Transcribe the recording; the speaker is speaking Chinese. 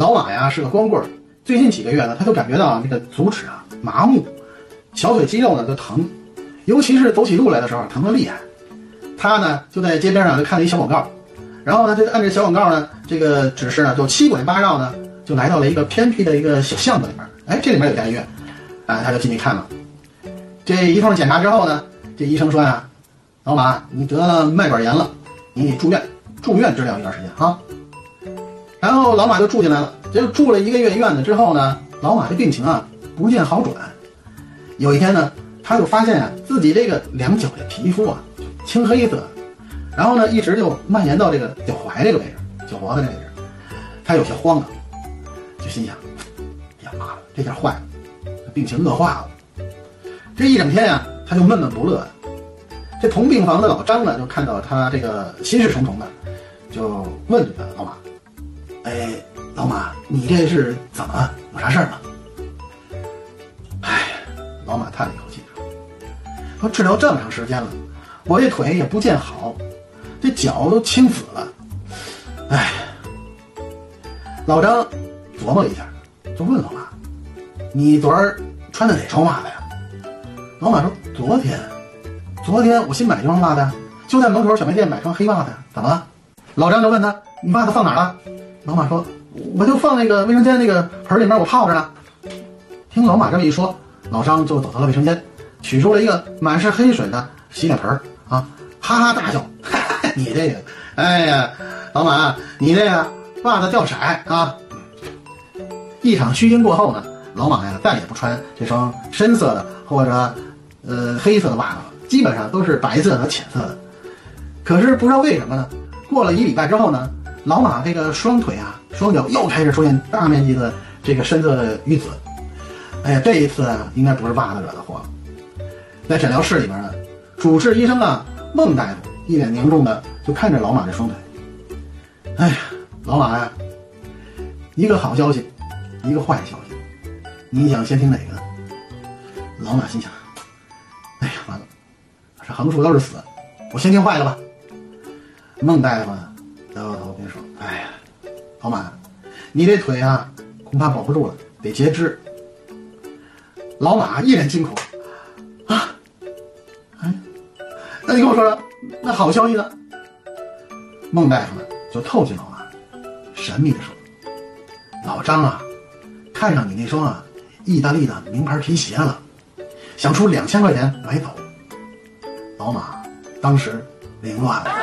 老马呀是个光棍，最近几个月呢，他就感觉到这个足趾啊麻木，小腿肌肉呢就疼，尤其是走起路来的时候疼得厉害。他呢就在街边上就看了一小广告，然后呢就按这小广告呢这个指示呢就七拐八绕呢就来到了一个偏僻的一个小巷子里面。哎，这里面有家医院，啊，他就进去看了。这一通检查之后呢，这医生说呀，老马你得了脉管炎了，你得住院住院治疗一段时间啊。然后老马就住进来了，结果住了一个月院子之后呢，老马这病情啊不见好转。有一天呢，他就发现啊自己这个两脚的皮肤啊青黑色，然后呢一直就蔓延到这个脚踝这个位置，脚脖子这个位置，他有些慌了，就心想：呀妈了，这下坏了，病情恶化了。这一整天呀，他就闷闷不乐。这同病房的老张呢，就看到他这个心事重重的，就问这个老马。哎，老马，你这是怎么了有啥事儿吗？哎，老马叹了一口气说：“说治疗这么长时间了，我这腿也不见好，这脚都青紫了。哎。”老张琢磨了一下，就问老马：“你昨儿穿的哪双袜子呀？”老马说：“昨天，昨天我新买一双袜子，就在门口小卖店买双黑袜子，怎么了？”老张就问他：“你袜子放哪儿了？”老马说：“我就放那个卫生间那个盆里面，我泡着呢。”听老马这么一说，老张就走到了卫生间，取出了一个满是黑水的洗脸盆啊，哈哈大笑：“ 你这个，哎呀，老马，你这个袜子掉色啊！”一场虚惊过后呢，老马呀再也不穿这双深色的或者呃黑色的袜子了，基本上都是白色和浅色的。可是不知道为什么呢，过了一礼拜之后呢？老马这个双腿啊，双脚又开始出现大面积的这个深色的瘀紫。哎呀，这一次啊，应该不是袜子惹的祸。在诊疗室里边呢，主治医生啊，孟大夫一脸凝重的就看着老马这双腿。哎呀，老马呀，一个好消息，一个坏消息，你想先听哪个？老马心想：哎呀，完了，这横竖都是死，我先听坏的吧。孟大夫。摇摇头，别说。哎呀，老马，你这腿啊，恐怕保不住了，得截肢。老马一脸惊恐，啊，哎，那你跟我说说，那好消息呢？孟大夫呢，就凑近老马，神秘的说：“老张啊，看上你那双啊，意大利的名牌皮鞋了，想出两千块钱买走。”老马当时凌乱了。